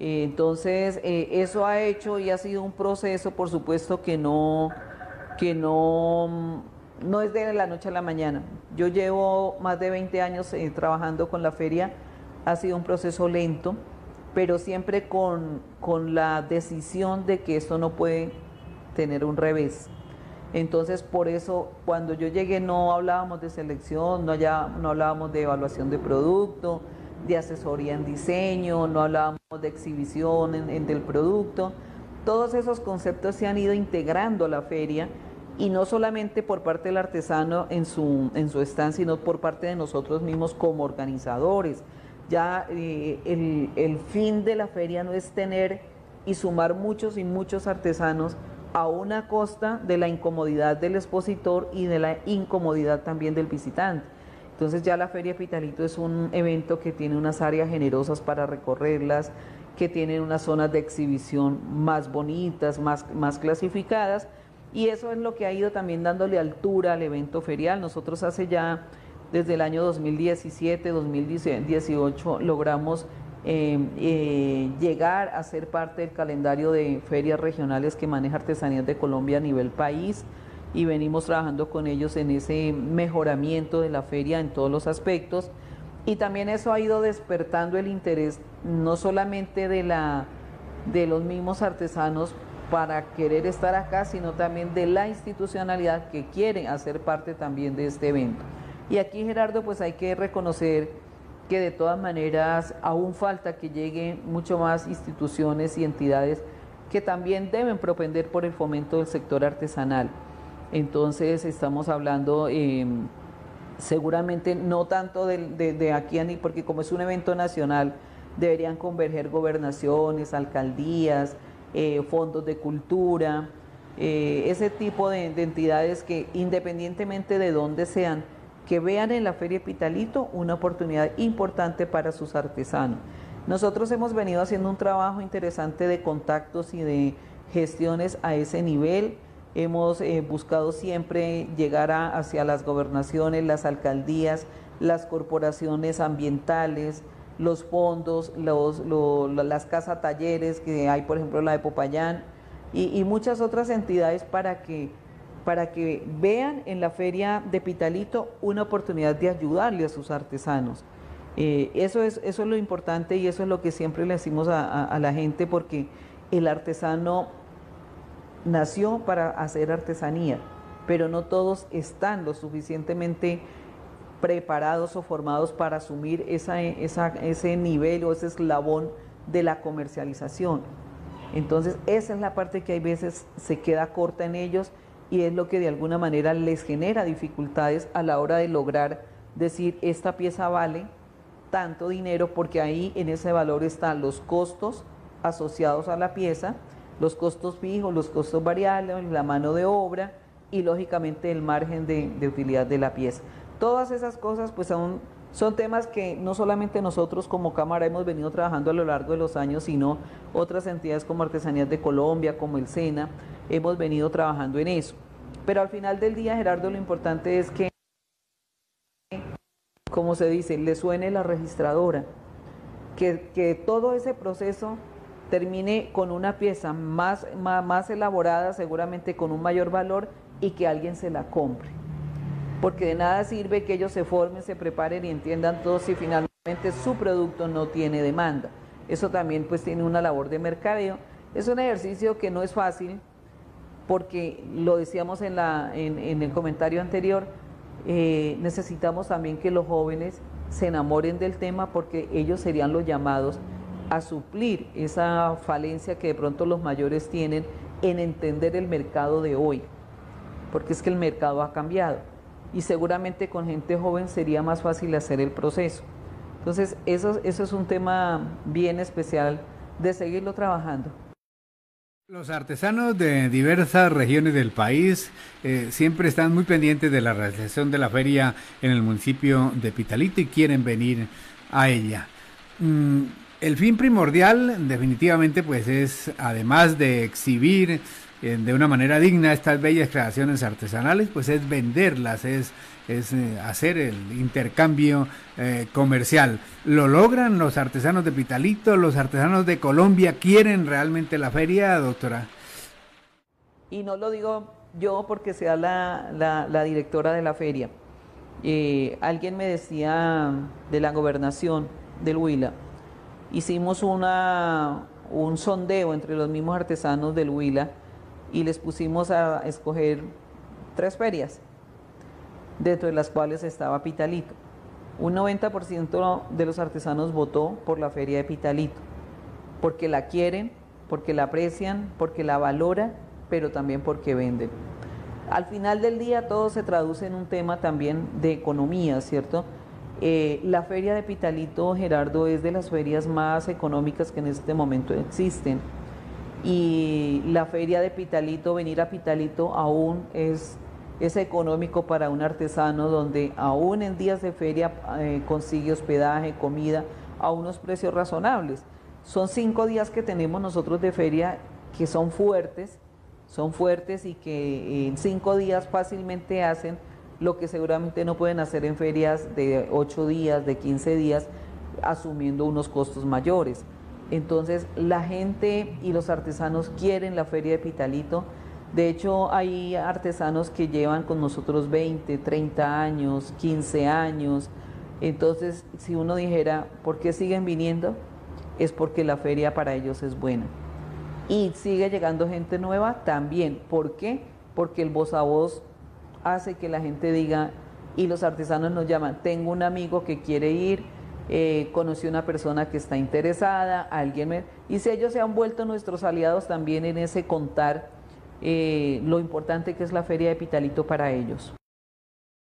[SPEAKER 4] Eh, entonces, eh, eso ha hecho y ha sido un proceso, por supuesto, que no, que no, no es de la noche a la mañana. Yo llevo más de 20 años trabajando con la feria, ha sido un proceso lento, pero siempre con, con la decisión de que esto no puede tener un revés. Entonces, por eso, cuando yo llegué no hablábamos de selección, no, no hablábamos de evaluación de producto, de asesoría en diseño, no hablábamos de exhibición en, del producto. Todos esos conceptos se han ido integrando a la feria y no solamente por parte del artesano en su, en su stand, sino por parte de nosotros mismos como organizadores. Ya eh, el, el fin de la feria no es tener y sumar muchos y muchos artesanos, a una costa de la incomodidad del expositor y de la incomodidad también del visitante. Entonces ya la Feria Pitalito es un evento que tiene unas áreas generosas para recorrerlas, que tiene unas zonas de exhibición más bonitas, más, más clasificadas, y eso es lo que ha ido también dándole altura al evento ferial. Nosotros hace ya, desde el año 2017, 2018, logramos Em, eh, llegar a ser parte del calendario de ferias regionales que maneja Artesanías de Colombia a nivel país y venimos trabajando con ellos en ese mejoramiento de la feria en todos los aspectos y también eso ha ido despertando el interés no solamente de la de los mismos artesanos para querer estar acá, sino también de la institucionalidad que quiere hacer parte también de este evento. Y aquí Gerardo, pues hay que reconocer que de todas maneras aún falta que lleguen mucho más instituciones y entidades que también deben propender por el fomento del sector artesanal. Entonces estamos hablando em, seguramente no tanto de, de, aquí a ni, porque como es un evento nacional, deberían converger gobernaciones, alcaldías, eh, fondos de cultura, eh, ese tipo de entidades que independientemente de dónde sean, que vean en la Feria Pitalito una oportunidad importante para sus artesanos. Nosotros hemos venido haciendo un trabajo interesante de contactos y de gestiones a ese nivel. Hemos eh, buscado siempre llegar hacia las gobernaciones, las alcaldías, las corporaciones ambientales, los fondos, las casas talleres que hay, por ejemplo, la de Popayán, y muchas otras entidades para que para que vean en la feria de Pitalito una oportunidad de ayudarle a sus artesanos. Eh, eso, es, eso es lo importante y eso es lo que siempre le decimos a, la gente porque el artesano nació para hacer artesanía, pero no todos están lo suficientemente preparados o formados para asumir ese nivel o ese eslabón de la comercialización. Entonces, esa es la parte que hay veces se queda corta en ellos y es lo que de alguna manera les genera dificultades a la hora de lograr decir esta pieza vale tanto dinero porque ahí en ese valor están los costos asociados a la pieza, los costos fijos, los costos variables, la mano de obra y lógicamente el margen de, utilidad de la pieza. Todas esas cosas pues son, son temas que no solamente nosotros como Cámara hemos venido trabajando a lo largo de los años, sino otras entidades como Artesanías de Colombia, como el SENA, hemos venido trabajando en eso. Pero al final del día, Gerardo, lo importante es que, como se dice, le suene la registradora, que, todo ese proceso termine con una pieza más, más, elaborada, seguramente con un mayor valor y que alguien se la compre. Porque de nada sirve que ellos se formen, se preparen y entiendan todo si finalmente su producto no tiene demanda. Eso también pues tiene una labor de mercadeo. Es un ejercicio que no es fácil, porque lo decíamos en, la, en, el comentario anterior, eh, necesitamos también que los jóvenes se enamoren del tema porque ellos serían los llamados a suplir esa falencia que de pronto los mayores tienen en entender el mercado de hoy, porque es que el mercado ha cambiado. y seguramente con gente joven sería más fácil hacer el proceso. Entonces, eso, eso es un tema bien especial de seguirlo trabajando.
[SPEAKER 3] Los artesanos de diversas regiones del país eh, siempre están muy pendientes de la realización de la feria en el municipio de Pitalito y quieren venir a ella. Mm, el fin primordial definitivamente pues es además de exhibir eh, de una manera digna estas bellas creaciones artesanales, pues es venderlas, es, es eh, hacer el intercambio eh, comercial. ¿Lo logran los artesanos de Pitalito, los artesanos de Colombia? ¿Quieren realmente la feria, doctora?
[SPEAKER 4] Y no lo digo yo porque sea la, la, directora de la feria. alguien me decía de la gobernación del Huila, hicimos una, un sondeo entre los mismos artesanos del Huila y les pusimos a escoger tres ferias, dentro de las cuales estaba Pitalito. Un 90% de los artesanos votó por la feria de Pitalito, porque la quieren, porque la aprecian, porque la valoran, pero también porque venden. Al final del día todo se traduce en un tema también de economía, ¿cierto? Eh, la feria de Pitalito, Gerardo, es de las ferias más económicas que en este momento existen y la feria de Pitalito, venir a Pitalito aún es, es económico para un artesano donde aún en días de feria eh, consigue hospedaje, comida a unos precios razonables. Son cinco días que tenemos nosotros de feria que son fuertes, son fuertes y que en cinco días fácilmente hacen lo que seguramente no pueden hacer en ferias de ocho días, de 15 días, asumiendo unos costos mayores. Entonces la gente y los artesanos quieren la feria de Pitalito. De hecho, hay artesanos que llevan con nosotros 20, 30 años, 15 años. Entonces, si uno dijera, ¿por qué siguen viniendo? Es porque la feria para ellos es buena. Y sigue llegando gente nueva también. ¿Por qué? Porque el voz a voz hace que la gente diga, y los artesanos nos llaman, tengo un amigo que quiere ir, eh, conocí una persona que está interesada, alguien me... Y si ellos se han vuelto nuestros aliados también en ese contar eh, lo importante que es la feria de Pitalito para ellos.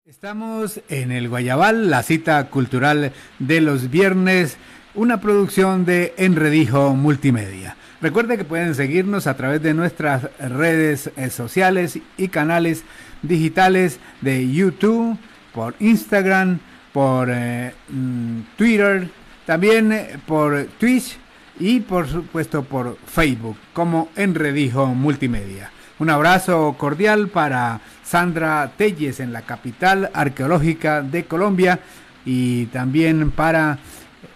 [SPEAKER 3] Estamos en el Guayabal, la cita cultural de los viernes, una producción de Enredijo Multimedia. Recuerde que pueden seguirnos a través de nuestras redes eh, sociales y canales digitales de YouTube, por Instagram, por eh, mm, Twitter, también eh, por Twitch y por supuesto por Facebook como Enredijo Multimedia. Un abrazo cordial para Sandra Telles en la capital arqueológica de Colombia y también para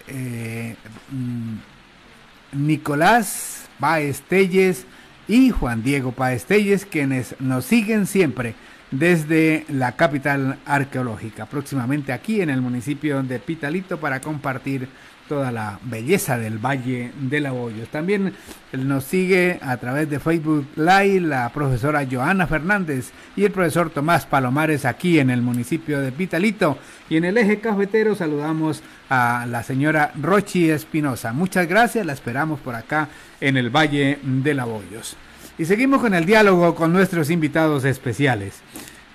[SPEAKER 3] eh, mm, Nicolás Baez Telles y Juan Diego Paez Telles quienes nos siguen siempre desde la capital arqueológica, próximamente aquí en el municipio de Pitalito para compartir toda la belleza del Valle de la Hoyos. También nos sigue a través de Facebook Live la profesora Joana Fernández y el profesor Tomás Palomares aquí en el municipio de Pitalito. Y en el eje cafetero saludamos a la señora Rochi Espinosa. Muchas gracias, la esperamos por acá en el Valle de la Hoyos. Y seguimos con el diálogo con nuestros invitados especiales.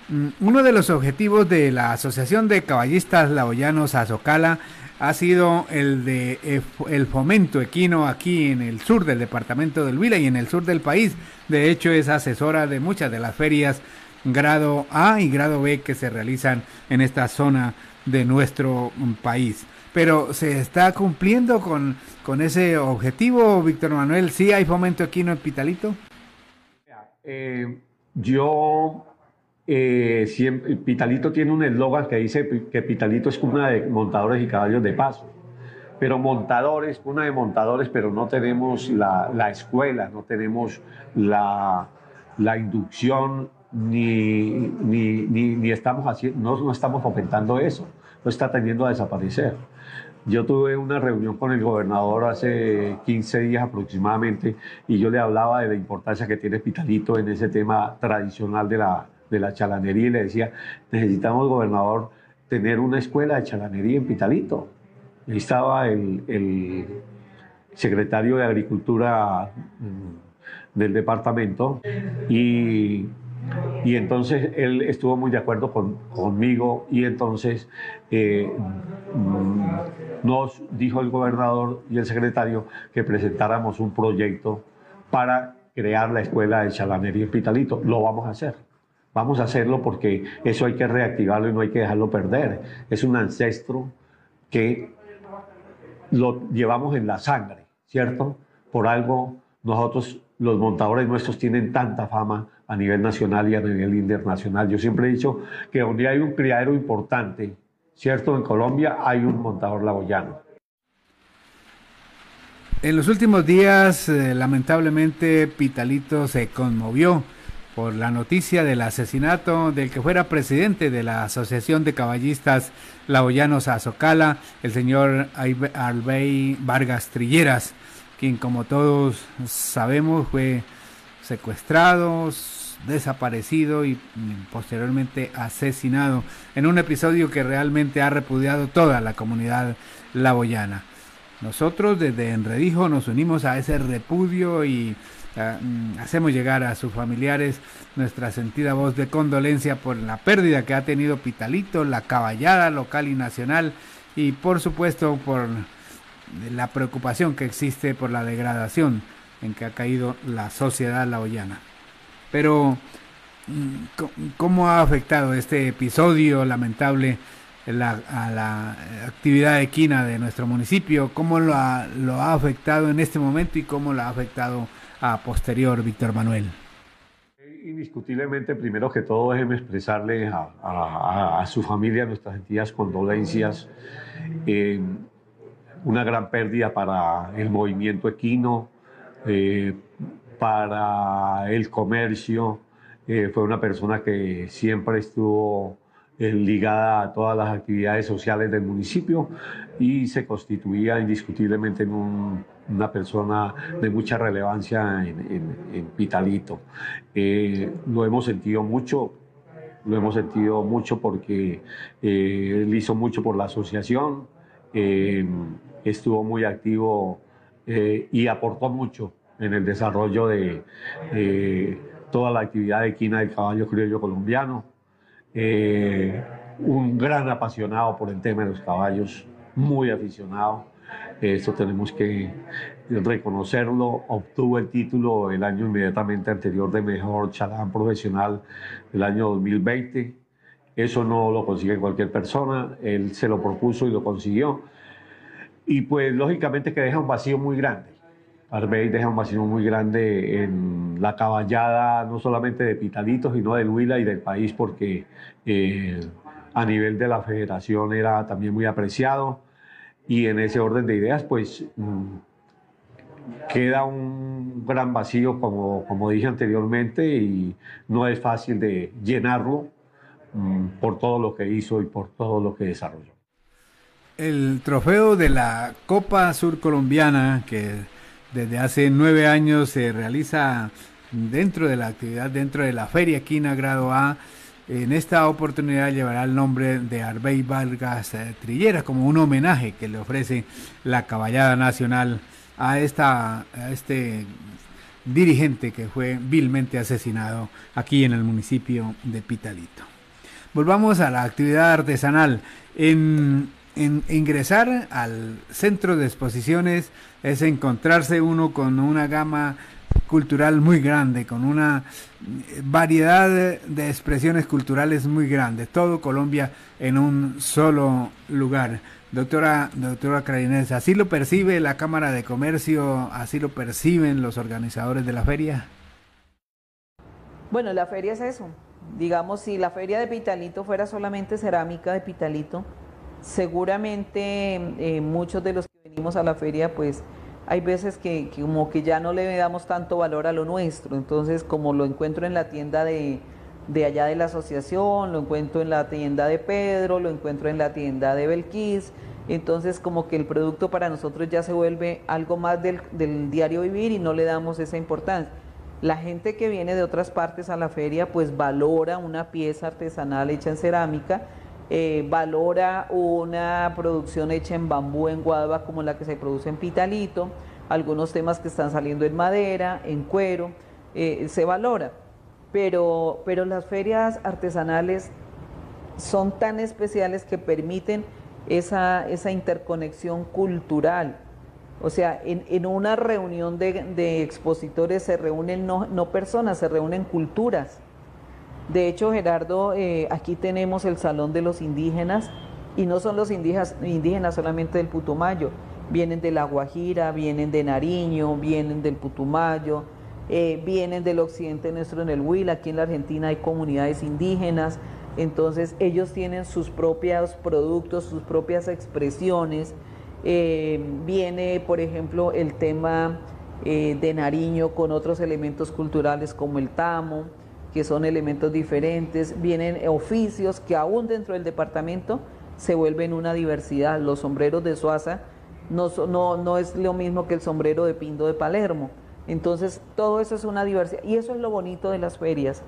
[SPEAKER 3] Mm, uno de los objetivos de la Asociación de Caballistas Laoyanos Azocala ha sido el de eh, el fomento equino aquí en el sur del departamento del Huila y en el sur del país. De hecho, es asesora de muchas de las ferias grado A y grado B que se realizan en esta zona de nuestro mm, país. Pero se está cumpliendo con, con ese objetivo, Víctor Manuel. ¿Sí hay fomento equino en Pitalito?
[SPEAKER 5] Eh, yo, eh, siempre, Pitalito tiene un eslogan que dice que Pitalito es cuna de montadores y caballos de paso. Pero montadores, cuna de montadores, pero no tenemos la, la escuela, no tenemos la, la inducción, ni, ni, ni, estamos haciendo, no, no estamos fomentando eso. No está tendiendo a desaparecer. Yo tuve una reunión con el gobernador hace 15 días aproximadamente y yo le hablaba de la importancia que tiene Pitalito en ese tema tradicional de la, de la chalanería y le decía, necesitamos, gobernador, tener una escuela de chalanería en Pitalito. Ahí estaba el, secretario de Agricultura mm, del departamento y Y entonces él estuvo muy de acuerdo conmigo y entonces eh, mm, nos dijo el gobernador y el secretario que presentáramos un proyecto para crear la escuela de chalanería en Pitalito. Lo vamos a hacer. Vamos a hacerlo porque eso hay que reactivarlo y no hay que dejarlo perder. Es un ancestro que lo llevamos en la sangre, ¿cierto? Por algo nosotros, los montadores nuestros, tienen tanta fama a nivel nacional y a nivel internacional. Yo siempre he dicho que donde hay un criadero importante, ¿cierto? En Colombia hay un montador laboyano.
[SPEAKER 3] En los últimos días, eh, lamentablemente, Pitalito se conmovió por la noticia del asesinato del que fuera presidente de la Asociación de Caballistas Laoyanos Azocala, el señor Albey Vargas Trilleras, quien como todos sabemos fue secuestrado, desaparecido y posteriormente asesinado en un episodio que realmente ha repudiado toda la comunidad laboyana. Nosotros desde Enredijo nos unimos a ese repudio y Mm, hacemos llegar a sus familiares nuestra sentida voz de condolencia por la pérdida que ha tenido Pitalito, la caballada local y nacional y por supuesto por la preocupación que existe por la degradación en que ha caído la sociedad laoyana. Pero, ¿cómo ha afectado este episodio lamentable a la actividad equina de nuestro municipio? ¿Cómo lo ha, lo ha afectado en este momento y cómo lo ha afectado a posterior, Víctor Manuel?
[SPEAKER 5] Indiscutiblemente, primero que todo, déjeme expresarle a, su familia nuestras sentidas condolencias. Eh, una gran pérdida para el movimiento equino, eh, para el comercio. Eh, fue una persona que siempre estuvo ligada a todas las actividades sociales del municipio y se constituía indiscutiblemente en una persona de mucha relevancia en, Pitalito. Eh, lo hemos sentido mucho, lo hemos sentido mucho porque eh, él hizo mucho por la asociación, eh, estuvo muy activo y aportó mucho en el desarrollo de toda la actividad de quina del caballo criollo colombiano. un gran apasionado por el tema de los caballos, muy aficionado. Eso tenemos que reconocerlo. Obtuvo el título el año inmediatamente anterior de mejor chalán profesional del año 2020. Eso no lo consigue cualquier persona. Él se lo propuso y lo consiguió. Y pues lógicamente que deja un vacío muy grande. Arbey deja un vacío muy grande en la caballada, no solamente de Pitalito, sino del Huila y del país, porque eh, a nivel de la federación era también muy apreciado y en ese orden de ideas pues mm, queda un gran vacío como, como dije anteriormente y no es fácil de llenarlo mm, por todo lo que hizo y por todo lo que desarrolló.
[SPEAKER 3] El trofeo de la Copa Sur Colombiana que desde hace nueve años se realiza dentro de la actividad, dentro de la Feria Quina Grado A, en esta oportunidad llevará el nombre de Arbey Vargas eh, Trillera como un homenaje que le ofrece la Caballada Nacional a, esta, a este dirigente que fue vilmente asesinado aquí en el municipio de Pitalito. Volvamos a la actividad artesanal. En, en ingresar al centro de exposiciones es encontrarse uno con una gama cultural muy grande, con una variedad de expresiones culturales muy grande, todo Colombia en un solo lugar. Doctora, doctora Crainés, ¿así lo percibe la Cámara de Comercio? ¿Así lo perciben los organizadores de la feria?
[SPEAKER 4] Bueno, la feria es eso. Digamos, si la feria de Pitalito fuera solamente cerámica de Pitalito, seguramente eh, muchos de los que venimos a la feria, pues hay veces que, como que ya no le damos tanto valor a lo nuestro. Entonces, como lo encuentro en la tienda de, allá de la asociación, lo encuentro en la tienda de Pedro, lo encuentro en la tienda de Belquís, entonces como que el producto para nosotros ya se vuelve algo más del, del diario vivir y no le damos esa importancia. La gente que viene de otras partes a la feria pues valora una pieza artesanal hecha en cerámica eh, valora una producción hecha en bambú en Guadua como la que se produce en Pitalito, algunos temas que están saliendo en madera, en cuero, eh, se valora. pero, pero las ferias artesanales son tan especiales que permiten esa, esa interconexión cultural. O sea, en, una reunión de, expositores se reúnen no, personas, se reúnen culturas. De hecho, Gerardo, eh, aquí tenemos el Salón de los Indígenas, y no son los indígenas, solamente del Putumayo, vienen de La Guajira, vienen de Nariño, vienen del Putumayo, eh, vienen del occidente nuestro en el Huila, aquí en la Argentina hay comunidades indígenas, entonces ellos tienen sus propios productos, sus propias expresiones. Eh, viene, por ejemplo, el tema de Nariño con otros elementos culturales como el tamo, que son elementos diferentes. Vienen oficios que aún dentro del departamento se vuelven una diversidad. Los sombreros de Suaza no, no, no es lo mismo que el sombrero de Pindo de Palermo. Entonces, todo eso es una diversidad. Y eso es lo bonito de las ferias.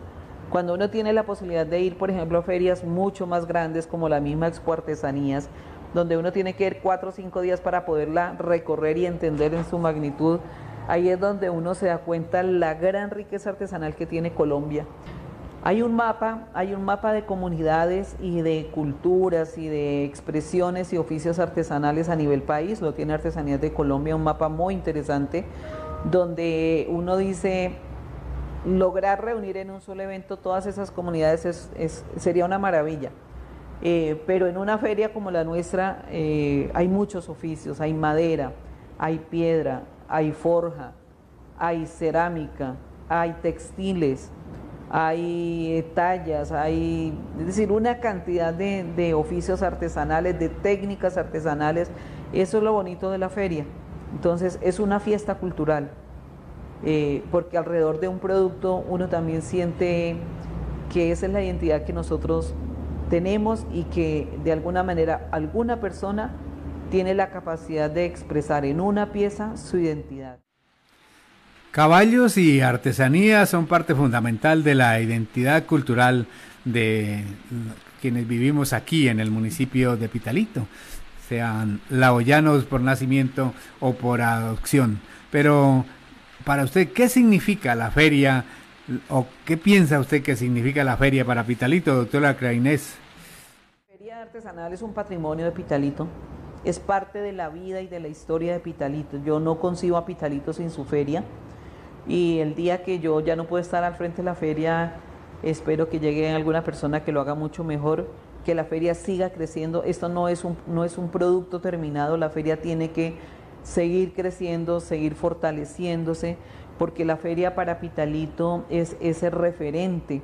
[SPEAKER 4] Cuando uno tiene la posibilidad de ir, por ejemplo, a ferias mucho más grandes como la misma Expo Artesanías, donde uno tiene que ir cuatro o cinco días para poderla recorrer y entender en su magnitud, ahí es donde uno se da cuenta la gran riqueza artesanal que tiene Colombia. Hay un mapa, hay un mapa de comunidades y de culturas y de expresiones y oficios artesanales a nivel país, lo tiene Artesanías de Colombia, un mapa muy interesante, donde uno dice, lograr reunir en un solo evento todas esas comunidades sería una maravilla. Eh, pero en una feria como la nuestra eh, hay muchos oficios, hay madera, hay piedra, hay forja, hay cerámica, hay textiles, hay tallas, hay, es decir, una cantidad de, oficios artesanales, de técnicas artesanales. Eso es lo bonito de la feria. Entonces, es una fiesta cultural, eh, porque alrededor de un producto uno también siente que esa es la identidad que nosotros tenemos y que de alguna manera alguna persona tiene la capacidad de expresar en una pieza su identidad.
[SPEAKER 3] Caballos y artesanía son parte fundamental de la identidad cultural de quienes vivimos aquí en el municipio de Pitalito, sean laoyanos por nacimiento o por adopción. Pero para usted, ¿qué significa la feria o qué piensa usted que significa la feria para Pitalito, doctora Crainés?
[SPEAKER 4] La feria artesanal es un patrimonio de Pitalito, es parte de la vida y de la historia de Pitalito. Yo no concibo a Pitalito sin su feria y el día que yo ya no puedo estar al frente de la feria, espero que llegue alguna persona que lo haga mucho mejor, que la feria siga creciendo. Esto no es un, no es un producto terminado, la feria tiene que seguir creciendo, seguir fortaleciéndose, porque la feria para Pitalito es ese referente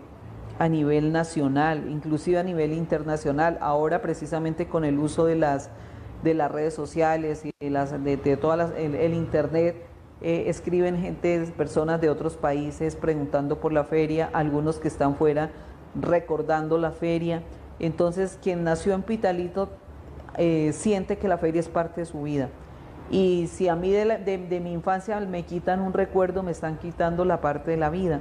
[SPEAKER 4] a nivel nacional, inclusive a nivel internacional, ahora precisamente con el uso de las, de las redes sociales y de, las, de, todas el Internet, eh, escriben gente, personas de otros países preguntando por la feria, algunos que están fuera recordando la feria. Entonces, quien nació en Pitalito eh, siente que la feria es parte de su vida. Y si a mí de, mi infancia me quitan un recuerdo, me están quitando la parte de la vida.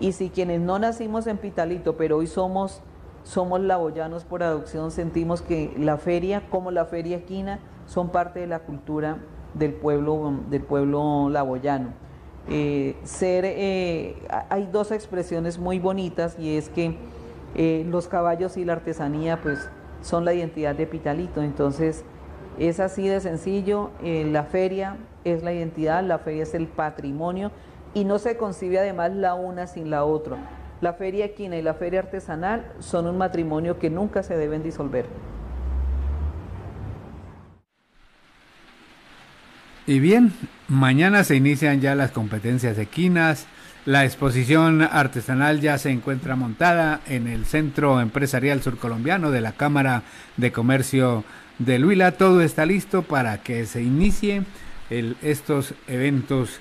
[SPEAKER 4] Y si quienes no nacimos en Pitalito, pero hoy somos, somos laboyanos por adopción, sentimos que la feria, como la feria equina, son parte de la cultura del pueblo, del pueblo laboyano. Eh, ser, eh, hay dos expresiones muy bonitas y es que eh, los caballos y la artesanía pues son la identidad de Pitalito, entonces es así de sencillo, la feria es la identidad, la feria es el patrimonio y no se concibe además la una sin la otra. La feria equina y la feria artesanal son un matrimonio que nunca se deben disolver.
[SPEAKER 3] Y bien, mañana se inician ya las competencias equinas. La exposición artesanal ya se encuentra montada en el Centro Empresarial Surcolombiano de la Cámara de Comercio de Huila. Todo está listo para que se inicie estos eventos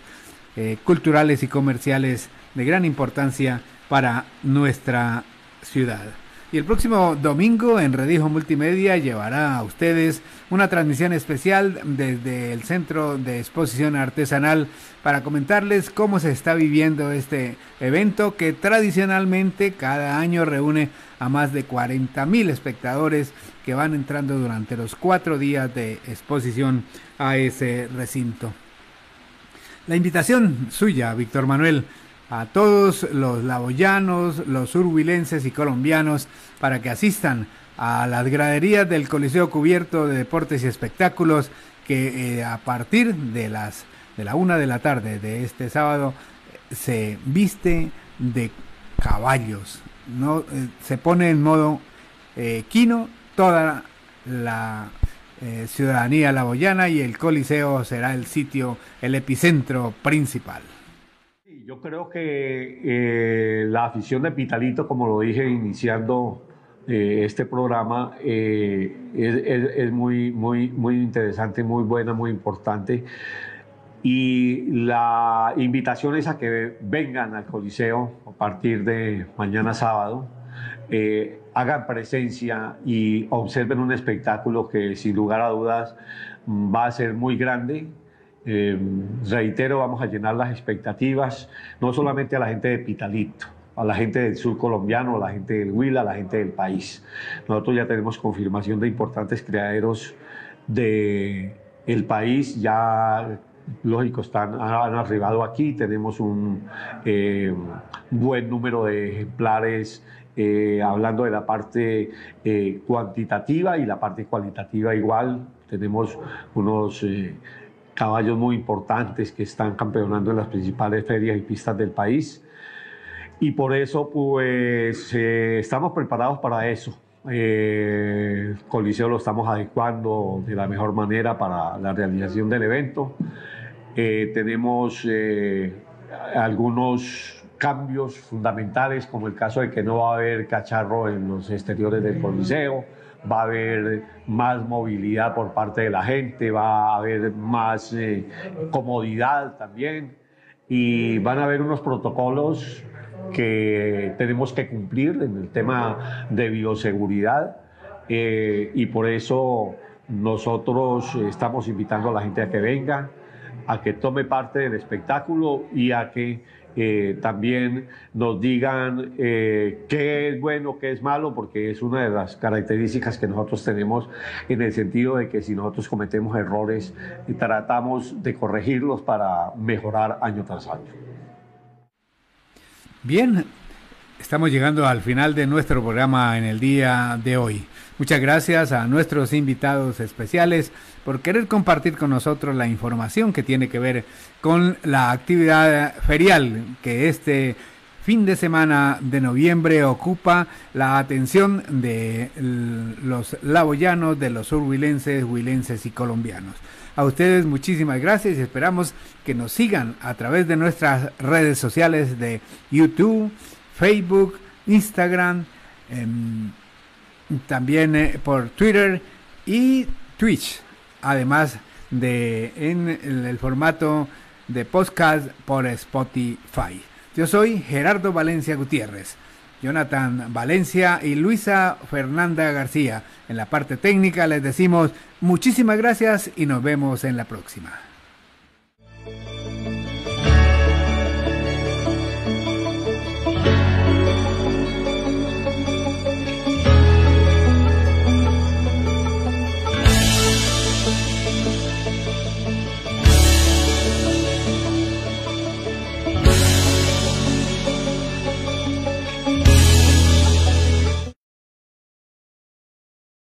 [SPEAKER 3] eh, culturales y comerciales de gran importancia para nuestra ciudad. Y el próximo domingo en Redijo Multimedia llevará a ustedes una transmisión especial desde el Centro de Exposición Artesanal para comentarles cómo se está viviendo este evento que tradicionalmente cada año reúne a más de 40 mil espectadores que van entrando durante los cuatro días de exposición a ese recinto. La invitación suya, Víctor Manuel, a todos los laboyanos, los urbilenses y colombianos para que asistan a las graderías del Coliseo Cubierto de Deportes y Espectáculos que eh, a partir de las de la una de la tarde de este sábado se viste de caballos, no eh, se pone en modo eh, quino toda la ciudadanía laboyana y el Coliseo será el sitio, el epicentro principal.
[SPEAKER 5] Yo creo que eh, la afición de Pitalito, como lo dije iniciando eh, este programa, eh, es, muy, muy, muy interesante, muy buena, muy importante. Y la invitación es a que vengan al Coliseo a partir de mañana sábado, hagan presencia y observen un espectáculo que sin lugar a dudas va a ser muy grande, eh, reitero, vamos a llenar las expectativas, no solamente a la gente de Pitalito, a la gente del sur colombiano, a la gente del Huila, a la gente del país. Nosotros ya tenemos confirmación de importantes criaderos del el país, ya lógico, están, han arribado aquí, tenemos un eh, buen número de ejemplares eh, hablando de la parte cuantitativa y la parte cualitativa igual. Tenemos unos caballos muy importantes que están campeonando en las principales ferias y pistas del país. Y por eso, pues, eh, estamos preparados para eso. Eh, Coliseo lo estamos adecuando de la mejor manera para la realización del evento. Eh, tenemos algunos cambios fundamentales, como el caso de que no va a haber cacharro en los exteriores del Coliseo va a haber más movilidad por parte de la gente, va a haber más eh, comodidad también. Y van a haber unos protocolos que tenemos que cumplir en el tema de bioseguridad eh, y por eso nosotros estamos invitando a la gente a que venga, a que tome parte del espectáculo y a que eh, también nos digan eh, qué es bueno, qué es malo, porque es una de las características que nosotros tenemos en el sentido de que si nosotros cometemos errores, tratamos de corregirlos para mejorar año tras año.
[SPEAKER 3] Bien, estamos llegando al final de nuestro programa en el día de hoy. Muchas gracias a nuestros invitados especiales por querer compartir con nosotros la información que tiene que ver con la actividad ferial que este fin de semana de noviembre ocupa la atención de los laboyanos, de los surhuilenses, huilenses y colombianos. A ustedes muchísimas gracias y esperamos que nos sigan a través de nuestras redes sociales de YouTube, Facebook, Instagram, em, también eh, por Twitter y Twitch, además de en el, formato de podcast por Spotify. Yo soy Gerardo Valencia Gutiérrez. Jonathan Valencia y Luisa Fernanda García. En la parte técnica les decimos muchísimas gracias y nos vemos en la próxima.